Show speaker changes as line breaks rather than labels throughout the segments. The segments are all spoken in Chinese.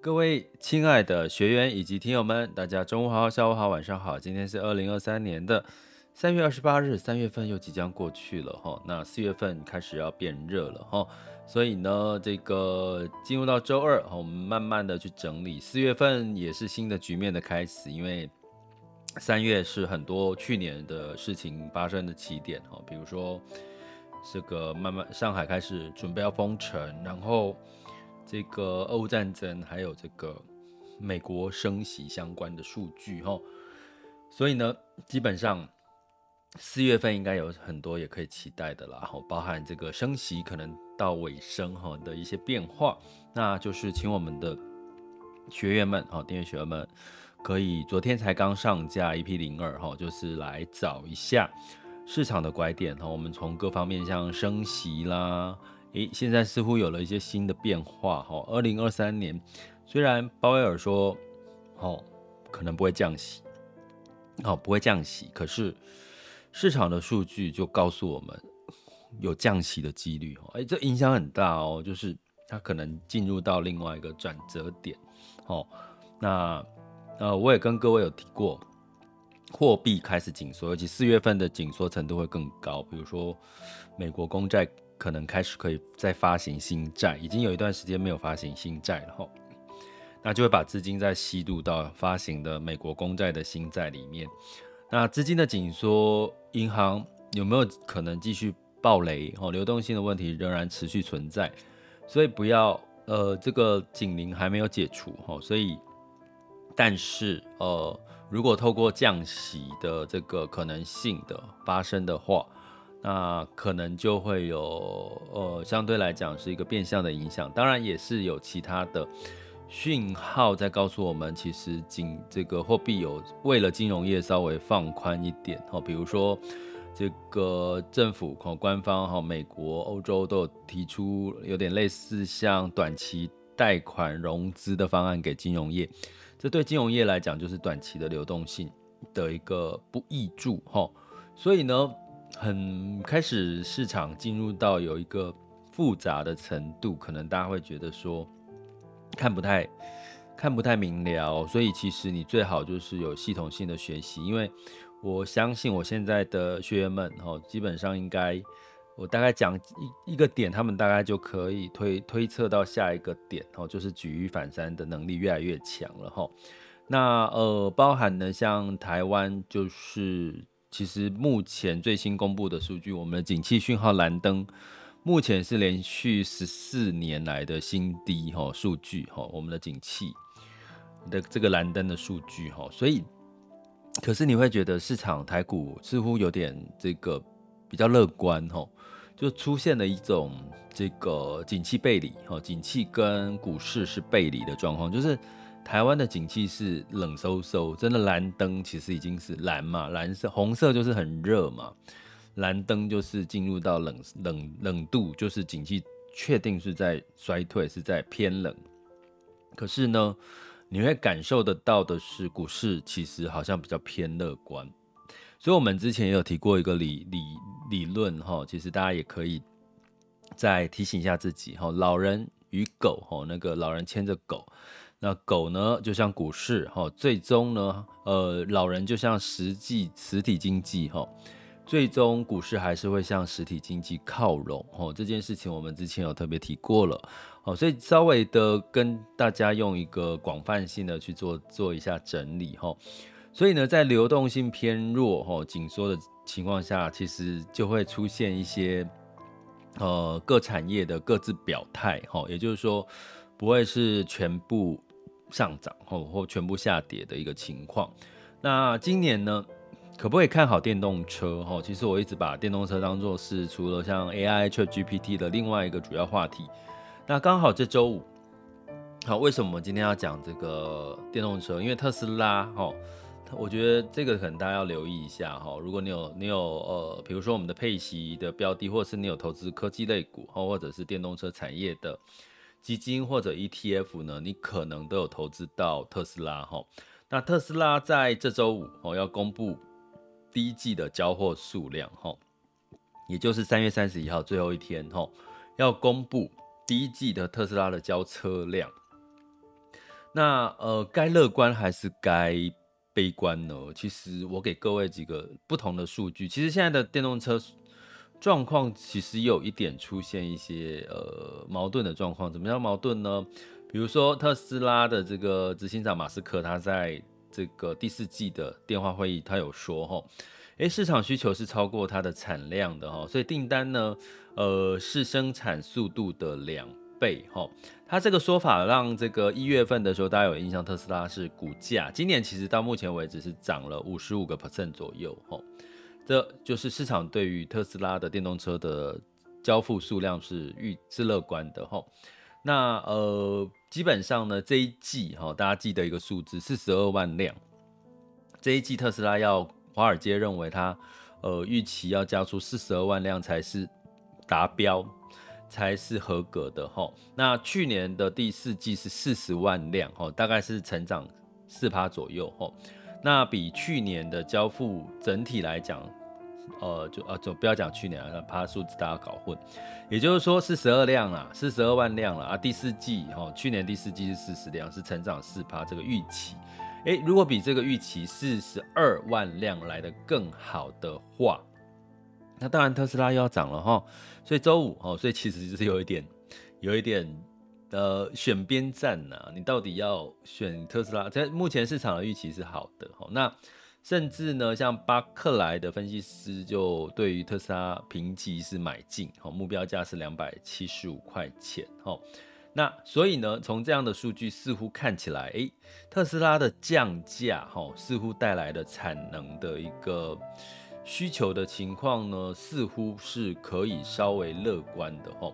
各位亲爱的学员以及听友们，大家中午好、下午好、晚上好。今天是二零二三年的三月二十八日，三月份又即将过去了哈。那四月份开始要变热了哈，所以呢，这个进入到周二，我们慢慢的去整理。四月份也是新的局面的开始，因为三月是很多去年的事情发生的起点哈，比如说这个慢慢上海开始准备要封城，然后。这个俄乌战争还有这个美国升息相关的数据哈，所以呢，基本上四月份应该有很多也可以期待的啦，包含这个升息可能到尾声哈的一些变化，那就是请我们的学员们哈，订阅学员们可以昨天才刚上架 EP 零二哈，就是来找一下市场的拐点哈，我们从各方面像升息啦。诶，现在似乎有了一些新的变化哈。二零二三年，虽然鲍威尔说，哦，可能不会降息，哦，不会降息，可是市场的数据就告诉我们有降息的几率哦。诶，这影响很大哦，就是它可能进入到另外一个转折点。哦，那呃，我也跟各位有提过，货币开始紧缩，尤其四月份的紧缩程度会更高，比如说美国公债。可能开始可以再发行新债，已经有一段时间没有发行新债了哈，那就会把资金再吸入到发行的美国公债的新债里面。那资金的紧缩，银行有没有可能继续暴雷？哦，流动性的问题仍然持续存在，所以不要呃，这个警铃还没有解除哈，所以但是呃，如果透过降息的这个可能性的发生的话。那可能就会有呃，相对来讲是一个变相的影响，当然也是有其他的讯号在告诉我们，其实金这个货币有为了金融业稍微放宽一点。哦，比如说这个政府和官方哈，美国、欧洲都有提出有点类似像短期贷款融资的方案给金融业，这对金融业来讲就是短期的流动性的一个不挹注哈，所以呢。很开始，市场进入到有一个复杂的程度，可能大家会觉得说看不太看不太明了，所以其实你最好就是有系统性的学习，因为我相信我现在的学员们哈，基本上应该我大概讲一一个点，他们大概就可以推推测到下一个点哦，就是举一反三的能力越来越强了哈。那呃，包含呢像台湾就是。其实目前最新公布的数据，我们的景气讯号蓝灯目前是连续十四年来的新低哈数据哈，我们的景气的这个蓝灯的数据哈，所以可是你会觉得市场台股似乎有点这个比较乐观哈，就出现了一种这个景气背离哈，景气跟股市是背离的状况，就是。台湾的景气是冷飕飕，真的蓝灯其实已经是蓝嘛，蓝色、红色就是很热嘛，蓝灯就是进入到冷冷冷度，就是景气确定是在衰退，是在偏冷。可是呢，你会感受得到的是，股市其实好像比较偏乐观。所以，我们之前也有提过一个理理理论哈，其实大家也可以再提醒一下自己哈，老人与狗哈，那个老人牵着狗。那狗呢，就像股市哈，最终呢，呃，老人就像实际实体经济哈，最终股市还是会向实体经济靠拢哈。这件事情我们之前有特别提过了，好，所以稍微的跟大家用一个广泛性的去做做一下整理哈。所以呢，在流动性偏弱哈、紧缩的情况下，其实就会出现一些呃各产业的各自表态哈，也就是说不会是全部。上涨或或全部下跌的一个情况。那今年呢，可不可以看好电动车？哈，其实我一直把电动车当做是除了像 AI、ChatGPT 的另外一个主要话题。那刚好这周五，好，为什么今天要讲这个电动车？因为特斯拉，哈，我觉得这个可能大家要留意一下，哈。如果你有你有呃，比如说我们的配息的标的，或者是你有投资科技类股，或者是电动车产业的基金或者 ETF 呢，你可能都有投资到特斯拉，哈。那特斯拉在这周五，哦，要公布第一季的交货数量，哈，也就是三月三十一号最后一天，哈，要公布。第一季的特斯拉的交车量，那呃，该乐观还是该悲观呢？其实我给各位几个不同的数据。其实现在的电动车状况其实有一点出现一些呃矛盾的状况。怎么样矛盾呢？比如说特斯拉的这个执行长马斯克，他在这个第四季的电话会议，他有说哈。诶，市场需求是超过它的产量的哈，所以订单呢，呃，是生产速度的两倍哈。他这个说法让这个一月份的时候，大家有印象，特斯拉是股价今年其实到目前为止是涨了五十五个 percent 左右哈。这就是市场对于特斯拉的电动车的交付数量是预是乐观的哈。那呃，基本上呢，这一季哈，大家记得一个数字，四十二万辆。这一季特斯拉要。华尔街认为它，呃，预期要交出四十二万辆才是达标，才是合格的哈。那去年的第四季是四十万辆哈，大概是成长四趴左右哈。那比去年的交付整体来讲，呃，就呃就不要讲去年了，怕数字大家搞混。也就是说四十二辆啦，四十二万辆了啊。第四季哈，去年第四季是四十辆，是成长四趴，这个预期。诶，如果比这个预期四十二万辆来得更好的话，那当然特斯拉又要涨了哈。所以周五哦，所以其实就是有一点，有一点呃选边站呐。你到底要选特斯拉？在目前市场的预期是好的哈。那甚至呢，像巴克莱的分析师就对于特斯拉评级是买进，哈，目标价是两百七十五块钱，哈。那所以呢，从这样的数据似乎看起来，诶，特斯拉的降价，哈，似乎带来的产能的一个需求的情况呢，似乎是可以稍微乐观的，哈。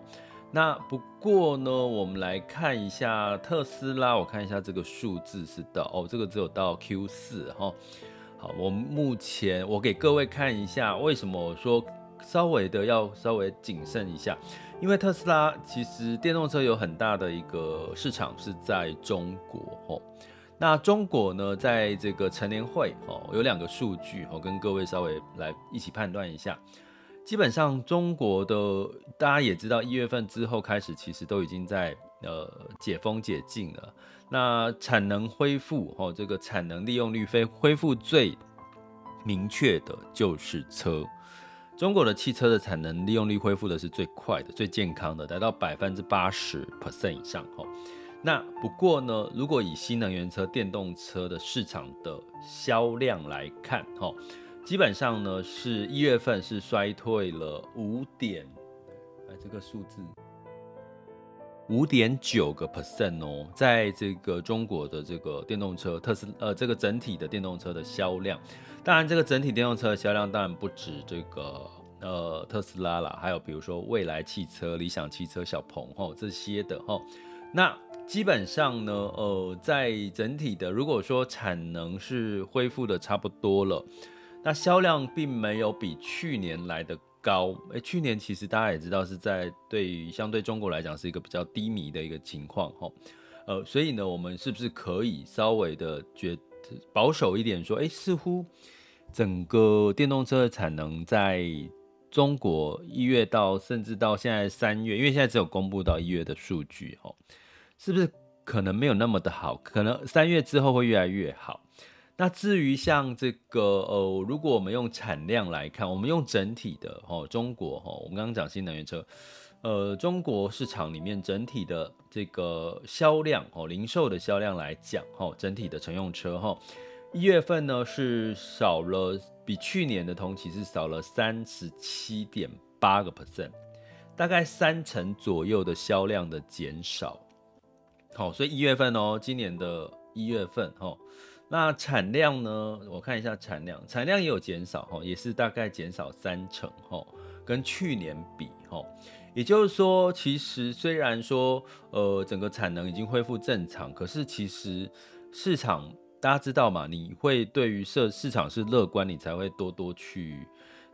那不过呢，我们来看一下特斯拉，我看一下这个数字是到，哦，这个只有到 Q 四，哈。我目前我给各位看一下，为什么我说稍微的要稍微谨慎一下。因为特斯拉其实电动车有很大的一个市场是在中国哦，那中国呢，在这个成年会哦，有两个数据哦，跟各位稍微来一起判断一下。基本上中国的大家也知道，一月份之后开始，其实都已经在呃解封解禁了。那产能恢复哦，这个产能利用率非恢复最明确的就是车。中国的汽车的产能利用率恢复的是最快的、最健康的，达到百分之八十 percent 以上。吼，那不过呢，如果以新能源车、电动车的市场的销量来看，吼，基本上呢是一月份是衰退了五点，哎，这个数字五点九个 percent 哦，在这个中国的这个电动车特斯呃这个整体的电动车的销量。当然，这个整体电动车的销量当然不止这个呃特斯拉啦，还有比如说蔚来汽车、理想汽车、小鹏吼这些的吼。那基本上呢，呃，在整体的如果说产能是恢复的差不多了，那销量并没有比去年来的高。诶，去年其实大家也知道是在对于相对中国来讲是一个比较低迷的一个情况吼。呃，所以呢，我们是不是可以稍微的觉保守一点说，诶，似乎。整个电动车的产能在中国一月到甚至到现在三月，因为现在只有公布到一月的数据，哦，是不是可能没有那么的好？可能三月之后会越来越好。那至于像这个呃，如果我们用产量来看，我们用整体的哦，中国哈，我们刚刚讲新能源车，呃，中国市场里面整体的这个销量哦，零售的销量来讲，哈，整体的乘用车哈。一月份呢是少了，比去年的同期是少了三十七点八个 percent，大概三成左右的销量的减少。好，所以一月份哦，今年的一月份哈，那产量呢？我看一下产量，产量也有减少哈，也是大概减少三成哈，跟去年比哈。也就是说，其实虽然说呃整个产能已经恢复正常，可是其实市场大家知道嘛，你会对于市市场是乐观，你才会多多去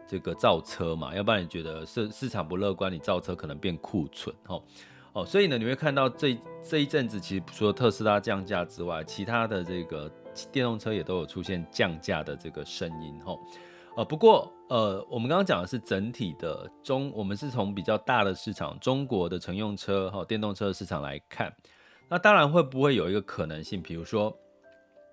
这个造车嘛，要不然你觉得市市场不乐观，你造车可能变库存哦。哦，所以呢，你会看到这这一阵子，其实除了特斯拉降价之外，其他的这个电动车也都有出现降价的这个声音，哈。呃，不过呃，我们刚刚讲的是整体的中，我们是从比较大的市场，中国的乘用车哈、电动车市场来看，那当然会不会有一个可能性，比如说，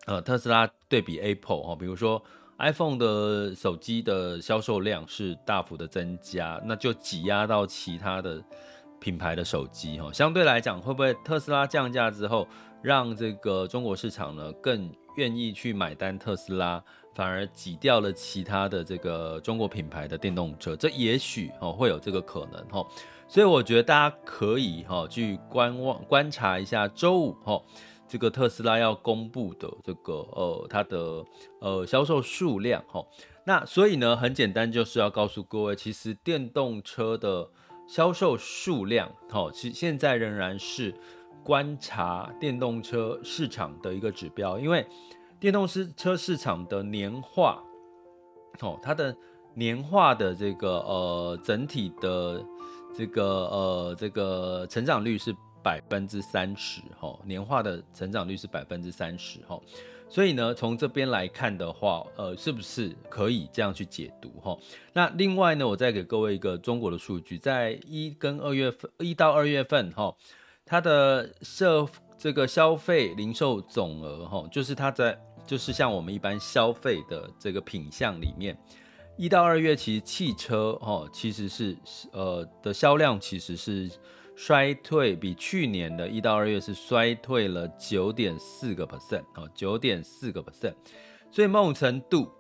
呃，特斯拉对比 Apple 哈，比如说 iPhone 的手机的销售量是大幅的增加，那就挤压到其他的。品牌的手机哈，相对来讲，会不会特斯拉降价之后，让这个中国市场呢更愿意去买单特斯拉，反而挤掉了其他的这个中国品牌的电动车？这也许哦会有这个可能哈，所以我觉得大家可以哈去观望观察一下周五哈这个特斯拉要公布的这个呃它的呃销售数量哈。那所以呢，很简单就是要告诉各位，其实电动车的。销售数量，哈，其现在仍然是观察电动车市场的一个指标，因为电动车市场的年化，哦，它的年化的这个呃整体的这个呃这个成长率是百分之三十，哈，年化的成长率是百分之三十，哈。所以呢，从这边来看的话，呃，是不是可以这样去解读哈？那另外呢，我再给各位一个中国的数据，在一跟二月份，一到二月份哈，它的社这个消费零售总额哈，就是它在就是像我们一般消费的这个品项里面，一到二月其实汽车哦其实是呃的销量其实是。衰退比去年的一到二月是衰退了九点四个 percent 哦，九点四个 percent，所以某种程度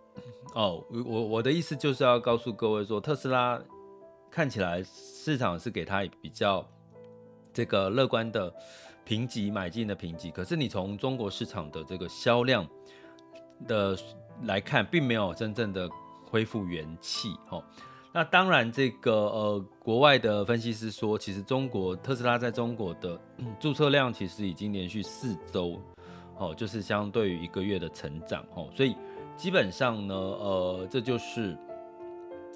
哦，我我的意思就是要告诉各位说，特斯拉看起来市场是给它比较这个乐观的评级，买进的评级，可是你从中国市场的这个销量的来看，并没有真正的恢复元气哦。那当然，这个呃，国外的分析师说，其实中国特斯拉在中国的 注册量其实已经连续四周，哦，就是相对于一个月的成长，哦，所以基本上呢，呃，这就是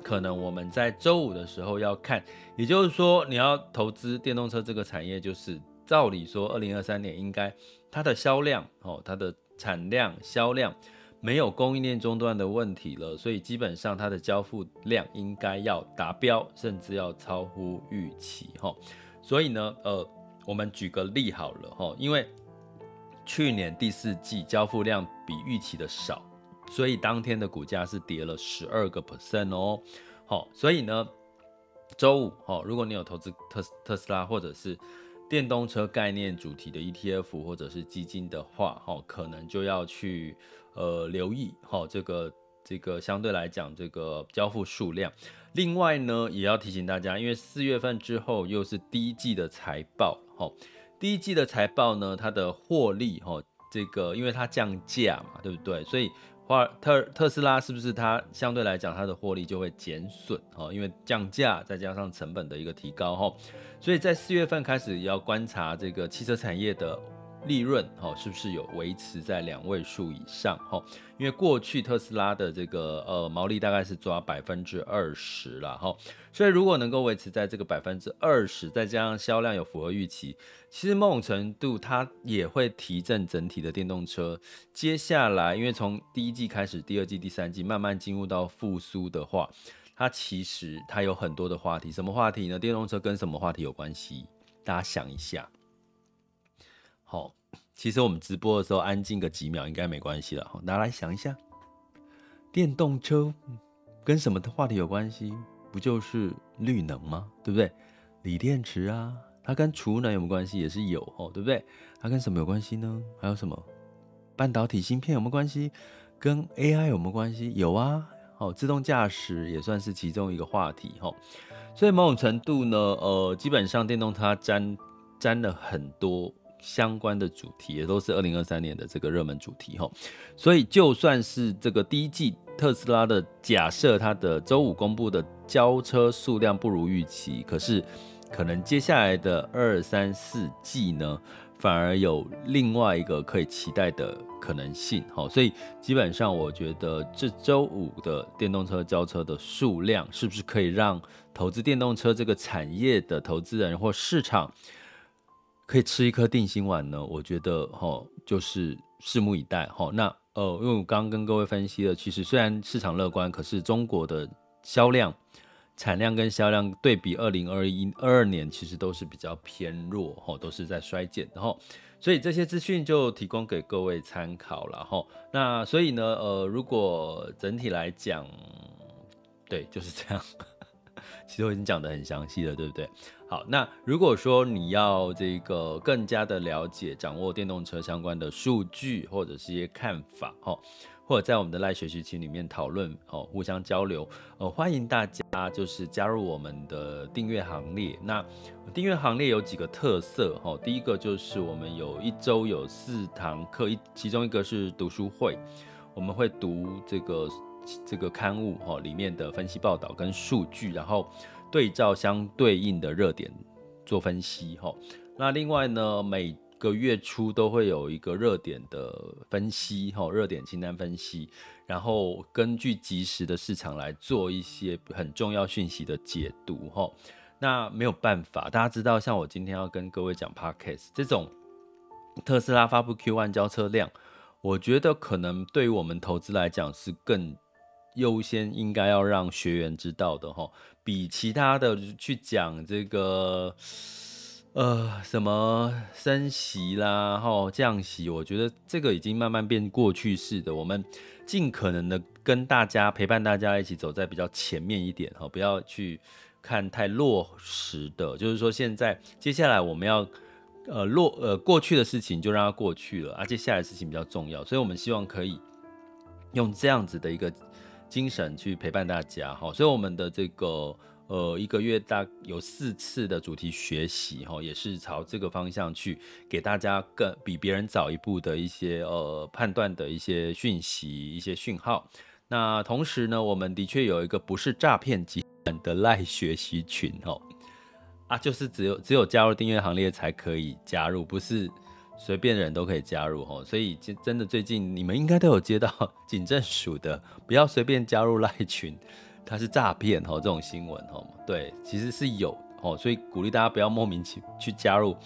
可能我们在周五的时候要看，也就是说，你要投资电动车这个产业，就是照理说，二零二三年应该它的销量，哦，它的产量、销量。没有供应链中断的问题了，所以基本上它的交付量应该要达标，甚至要超乎预期哈。所以呢，呃，我们举个例好了哈，因为去年第四季交付量比预期的少，所以当天的股价是跌了十二个 percent 哦。好，所以呢，周五哈，如果你有投资特特斯拉或者是电动车概念主题的 ETF 或者是基金的话，哈，可能就要去。呃，留意哈，这个这个相对来讲，这个交付数量。另外呢，也要提醒大家，因为四月份之后又是第一季的财报，哈，第一季的财报呢，它的获利，哈，这个因为它降价嘛，对不对？所以华特特斯拉是不是它相对来讲它的获利就会减损，哈，因为降价再加上成本的一个提高，哈，所以在四月份开始要观察这个汽车产业的。利润哈是不是有维持在两位数以上哈？因为过去特斯拉的这个呃毛利大概是抓百分之二十了哈，所以如果能够维持在这个百分之二十，再加上销量有符合预期，其实某种程度它也会提振整体的电动车。接下来因为从第一季开始，第二季、第三季慢慢进入到复苏的话，它其实它有很多的话题，什么话题呢？电动车跟什么话题有关系？大家想一下。好，其实我们直播的时候安静个几秒应该没关系了。好，大家来想一下，电动车跟什么的话题有关系？不就是绿能吗？对不对？锂电池啊，它跟储能有没有关系？也是有哦，对不对？它跟什么有关系呢？还有什么？半导体芯片有没有关系？跟 AI 有没有关系？有啊。哦，自动驾驶也算是其中一个话题哈。所以某种程度呢，呃，基本上电动它沾沾了很多。相关的主题也都是二零二三年的这个热门主题哈，所以就算是这个第一季特斯拉的假设，它的周五公布的交车数量不如预期，可是可能接下来的二三四季呢，反而有另外一个可以期待的可能性。好，所以基本上我觉得这周五的电动车交车的数量，是不是可以让投资电动车这个产业的投资人或市场可以吃一颗定心丸呢？我觉得哈，就是拭目以待。哈，那呃，因为我刚刚跟各位分析了，其实虽然市场乐观，可是中国的销量。产量跟销量对比二零二一二二年，其实都是比较偏弱，哦，都是在衰减，然后，所以这些资讯就提供给各位参考了，吼。那所以呢，呃，如果整体来讲，对，就是这样。其实我已经讲得很详细了，对不对？好，那如果说你要这个更加的了解、掌握电动车相关的数据或者是一些看法，哦。或者在我们的赖学习群里面讨论哦，互相交流，呃，欢迎大家就是加入我们的订阅行列。那订阅行列有几个特色哈，第一个就是我们有一周有四堂课，一其中一个是读书会，我们会读这个这个刊物哈里面的分析报道跟数据，然后对照相对应的热点做分析哈。那另外呢，每个月初都会有一个热点的分析，哈，热点清单分析，然后根据即时的市场来做一些很重要讯息的解读，哈。那没有办法，大家知道，像我今天要跟各位讲 Podcast 这种特斯拉发布 Q1 交车量，我觉得可能对于我们投资来讲是更优先，应该要让学员知道的，哈，比其他的去讲这个。呃，什么升息啦，吼降息，我觉得这个已经慢慢变过去式的。我们尽可能的跟大家陪伴大家一起走在比较前面一点，哈，不要去看太落实的。就是说，现在接下来我们要呃落呃过去的事情就让它过去了，啊，接下来的事情比较重要，所以我们希望可以用这样子的一个精神去陪伴大家，哈。所以我们的这个。呃，一个月大有四次的主题学习，哈，也是朝这个方向去给大家更比别人早一步的一些呃判断的一些讯息、一些讯号。那同时呢，我们的确有一个不是诈骗集团的赖学习群，哦，啊，就是只有只有加入订阅行列才可以加入，不是随便人都可以加入，哈。所以真的最近你们应该都有接到警政署的，不要随便加入赖群。它是诈骗哦，这种新闻哦，对，其实是有哦，所以鼓励大家不要莫名其去加入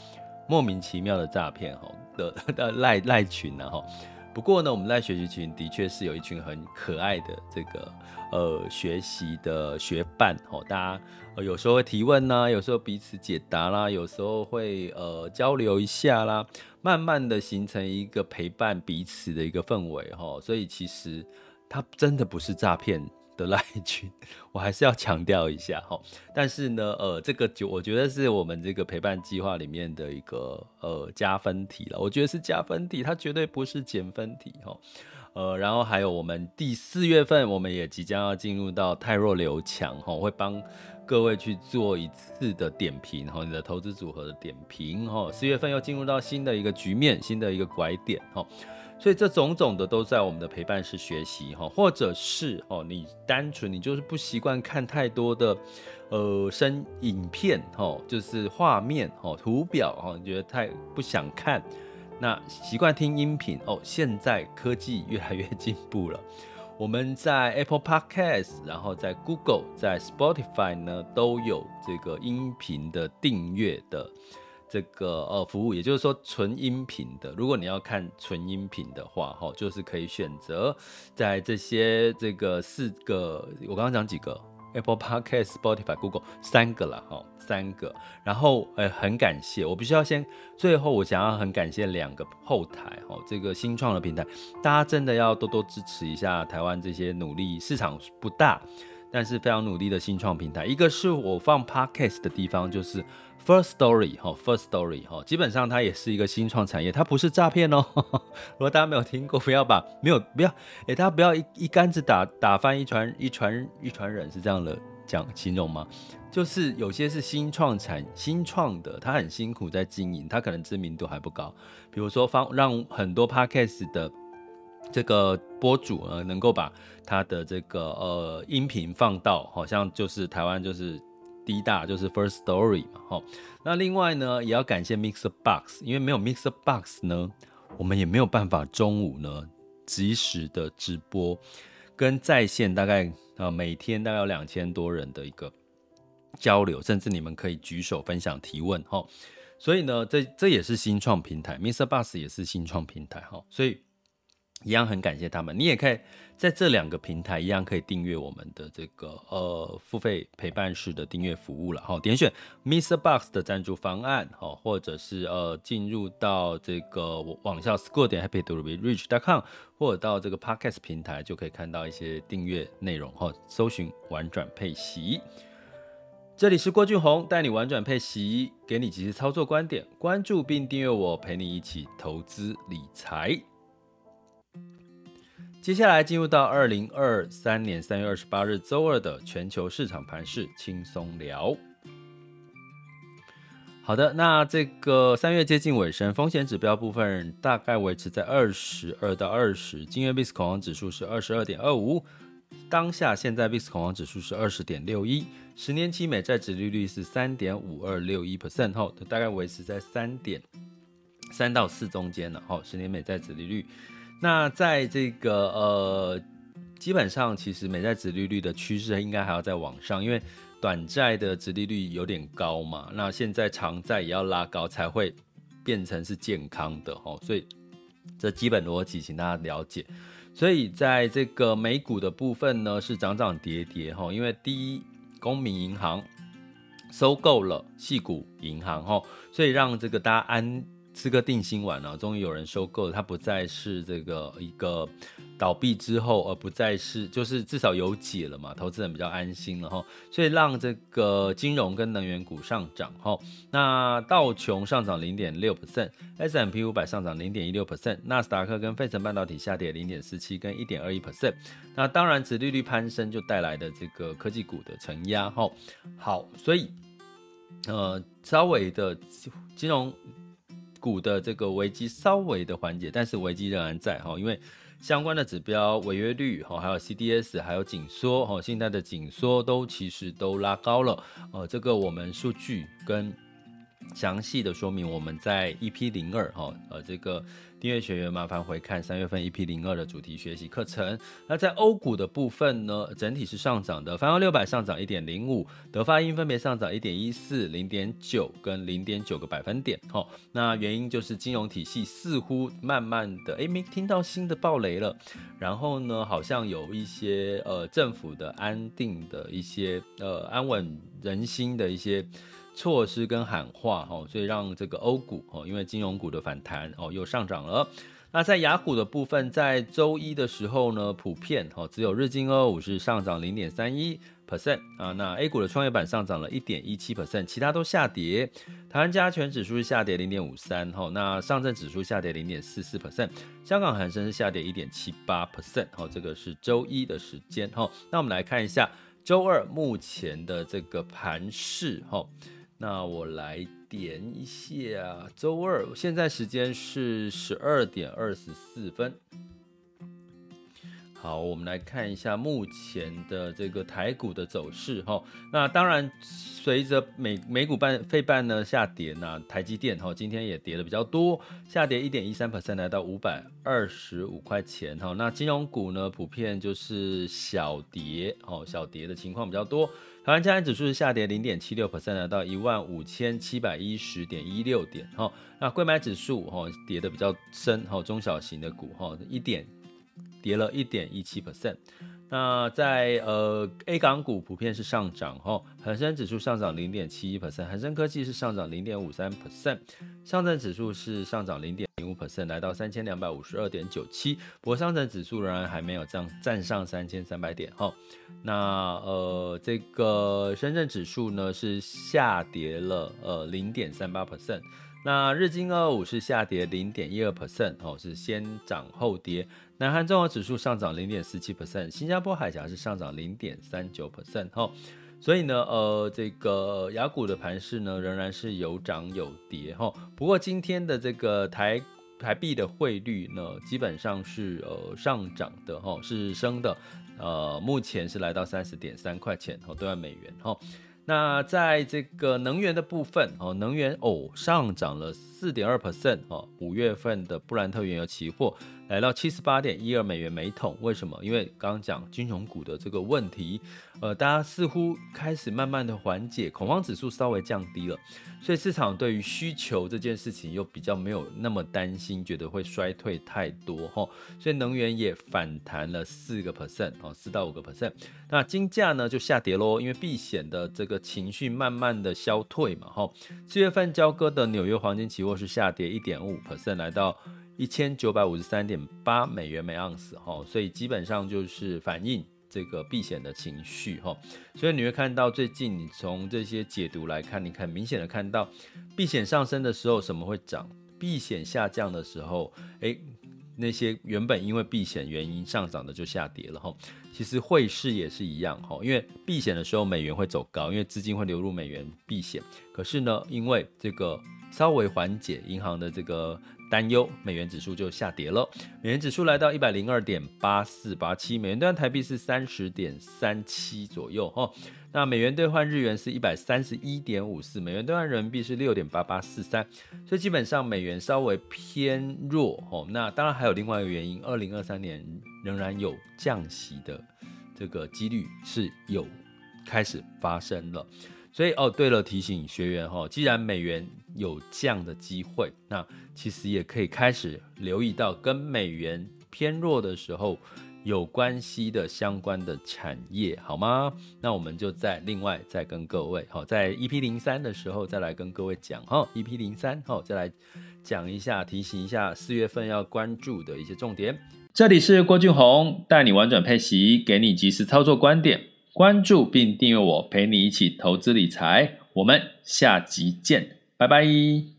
莫名其妙的诈骗哦的的赖赖群然后。不过呢，我们在学习群的确是有一群很可爱的这个呃学习的学伴哦，大家呃有时候会提问呢，有时候彼此解答啦，有时候会呃交流一下啦，慢慢的形成一个陪伴彼此的一个氛围哈。所以其实它真的不是诈骗的赖群，我还是要强调一下哈。但是呢，呃，这个就我觉得是我们这个陪伴计划里面的一个呃加分题了。我觉得是加分题，它绝对不是减分题哈。呃，然后还有我们第四月份，我们也即将要进入到泰弱流强哈，会帮各位去做一次的点评哈，你的投资组合的点评哈。四月份又进入到新的一个局面，新的一个拐点哈。所以这种种的都在我们的陪伴式学习哈，或者是哦，你单纯你就是不习惯看太多的呃声影片哈，就是画面哦图表哈，你觉得太不想看，那习惯听音频哦。现在科技越来越进步了，我们在 Apple Podcast，然后在 Google，在 Spotify 呢都有这个音频的订阅的。这个呃服务，也就是说纯音频的，如果你要看纯音频的话，哈，就是可以选择在这些这个四个，我刚刚讲几个，Apple Podcast、Spotify、Google 三个了，哈，三个。然后呃，很感谢，我必须要先，最后我想要很感谢两个后台，哈，这个新创的平台，大家真的要多多支持一下台湾这些努力，市场不大，但是非常努力的新创平台。一个是我放 Podcast 的地方，就是。First Story 哈，First Story 哈，基本上它也是一个新创产业，它不是诈骗哦。如果大家没有听过，不要把没有不要，哎，大家不要一一竿子打打翻一船一船一船人，是这样的讲形容吗？就是有些是新创产新创的，他很辛苦在经营，他可能知名度还不高。比如说方让很多 Podcast 的这个播主呢，能够把他的这个呃音频放到，好像就是台湾就是。第一大就是 First Story 嘛，哈。那另外呢，也要感谢 Mixer Box，因为没有 Mixer Box 呢，我们也没有办法中午呢及时的直播跟在线，大概呃每天大概有两千多人的一个交流，甚至你们可以举手分享提问，哈。所以呢，这这也是新创平台，Mixer Box 也是新创平台，哈。所以。一样很感谢他们，你也可以在这两个平台一样可以订阅我们的这个呃付费陪伴式的订阅服务了哈，点选 Mr. Box 的赞助方案哈，或者是呃进入到这个网校 school 点 happy to be rich dot com，或者到这个 Podcast 平台就可以看到一些订阅内容哈，搜寻玩转配息，这里是郭俊宏带你玩转配息，给你即时操作观点，关注并订阅我，陪你一起投资理财。接下来进入到二零二三年三月二十八日周二的全球市场盘势轻松聊。好的，那这个三月接近尾声，风险指标部分大概维持在二十二到二十。今月 VIX 恐慌指数是二十二点二五，当下现在 VIX 恐慌指数是二十点六一，十年期美债殖利率是三点五二六一 percent 后，大概维持在三点三到四中间了。哈，十年美债殖利率。那在这个呃，基本上其实美债殖利率的趋势应该还要再往上，因为短债的殖利率有点高嘛。那现在长债也要拉高才会变成是健康的哦，所以这基本逻辑请大家了解。所以在这个美股的部分呢，是涨涨跌跌哈，因为第一，公民银行收购了系股银行哈，所以让这个大家安。吃个定心丸啊，终于有人收购了，它不再是这个一个倒闭之后，而不再是就是至少有解了嘛，投资人比较安心了哈，所以让这个金融跟能源股上涨哈。那道琼上涨零点六 percent，S M P 五百上涨零点一六 percent，纳斯达克跟费城半导体下跌零点四七跟一点二一 percent。那当然，殖利率攀升就带来的这个科技股的承压哈。好，所以呃，稍微的金融。股的这个危机稍微的缓解，但是危机仍然在哈，因为相关的指标违约率哈，还有 CDS，还有紧缩哈，信贷的紧缩都其实都拉高了，呃，这个我们数据跟。详细的说明我们在 EP 零二哈，呃，这个订阅学员麻烦回看三月份 EP 零二的主题学习课程。那在欧股的部分呢，整体是上涨的，泛欧六百上涨一点零五，德法英分别上涨一点一四、零点九跟零点九个百分点。哈，那原因就是金融体系似乎慢慢的，哎，没听到新的暴雷了。然后呢，好像有一些呃政府的安定的一些呃安稳人心的一些。措施跟喊话，所以让这个欧股，因为金融股的反弹，哦，又上涨了。那在雅股的部分，在周一的时候呢，普遍，只有日经二五是上涨零点三一 percent 啊。那 A 股的创业板上涨了一点一七 percent，其他都下跌。台湾加权指数是下跌零点五三哈，那上证指数下跌零点四四 percent，香港恒生是下跌一点七八 percent，这个是周一的时间哈，那我们来看一下周二目前的这个盘势哈，那我来点一下，周二，现在时间是十二点二十四分。好，我们来看一下目前的这个台股的走势哈。那当然，随着美美股半费半呢下跌，那台积电哈今天也跌的比较多，下跌一点一三 percent，来到五百二十五块钱哈。那金融股呢普遍就是小跌哦，小跌的情况比较多。台湾加权指数是下跌零点七六 percent，来到一万五千七百一十点一六点哈。那柜买指数哈跌的比较深哈，中小型的股哈一点。跌了一点一七 percent，那在呃 A 港股普遍是上涨哈，恒生指数上涨零点七一 percent，恒生科技是上涨零点五三 percent，上证指数是上涨零点零五 percent，来到三千两百五十二点九七，不过上证指数仍然还没有这样站上三千三百点哈，那呃这个深圳指数呢是下跌了呃零点三八 percent。那日经二二五是下跌零点一二 percent，哦，是先涨后跌。南韩综合指数上涨零点四七 percent，新加坡海峡是上涨零点三九 percent，哈。所以呢，呃，这个雅股的盘势呢仍然是有涨有跌，哈。不过今天的这个台台币的汇率呢，基本上是呃上涨的，哈，是升的，呃，目前是来到三十点三块钱，哈，兑换美元，哈。那在这个能源的部分哦，能源哦上涨了四点二 percent 哦，五月份的布兰特原油期货来到七十八点一二美元每桶。为什么？因为刚刚讲金融股的这个问题，呃，大家似乎开始慢慢的缓解，恐慌指数稍微降低了，所以市场对于需求这件事情又比较没有那么担心，觉得会衰退太多哈，所以能源也反弹了四个 percent 哦，四到五个 percent。那金价呢就下跌喽，因为避险的这个情绪慢慢的消退嘛，哈。四月份交割的纽约黄金期货是下跌一点五 percent，来到一千九百五十三点八美元每盎司，哈。所以基本上就是反映这个避险的情绪，哈。所以你会看到最近你从这些解读来看，你很明显的看到避险上升的时候什么会涨，避险下降的时候，诶。那些原本因为避险原因上涨的就下跌了哈，其实汇市也是一样哈，因为避险的时候美元会走高，因为资金会流入美元避险。可是呢，因为这个稍微缓解银行的这个担忧，美元指数就下跌了。美元指数来到一百零二点八四八七，美元兑换台币是三十点三七左右哈。那美元兑换日元是一百三十一点五四，美元兑换人民币是六点八八四三，所以基本上美元稍微偏弱哦。那当然还有另外一个原因，二零二三年仍然有降息的这个几率是有开始发生了。所以哦，对了，提醒学员哈，既然美元有降的机会，那其实也可以开始留意到跟美元偏弱的时候。有关系的相关的产业，好吗？那我们就再另外再跟各位，好，在 EP 零三的时候再来跟各位讲，哈，EP 零三，好，再来讲一下，提醒一下四月份要关注的一些重点。这里是郭俊宏，带你玩转配息，给你及时操作观点，关注并订阅我，陪你一起投资理财。我们下集见，拜拜。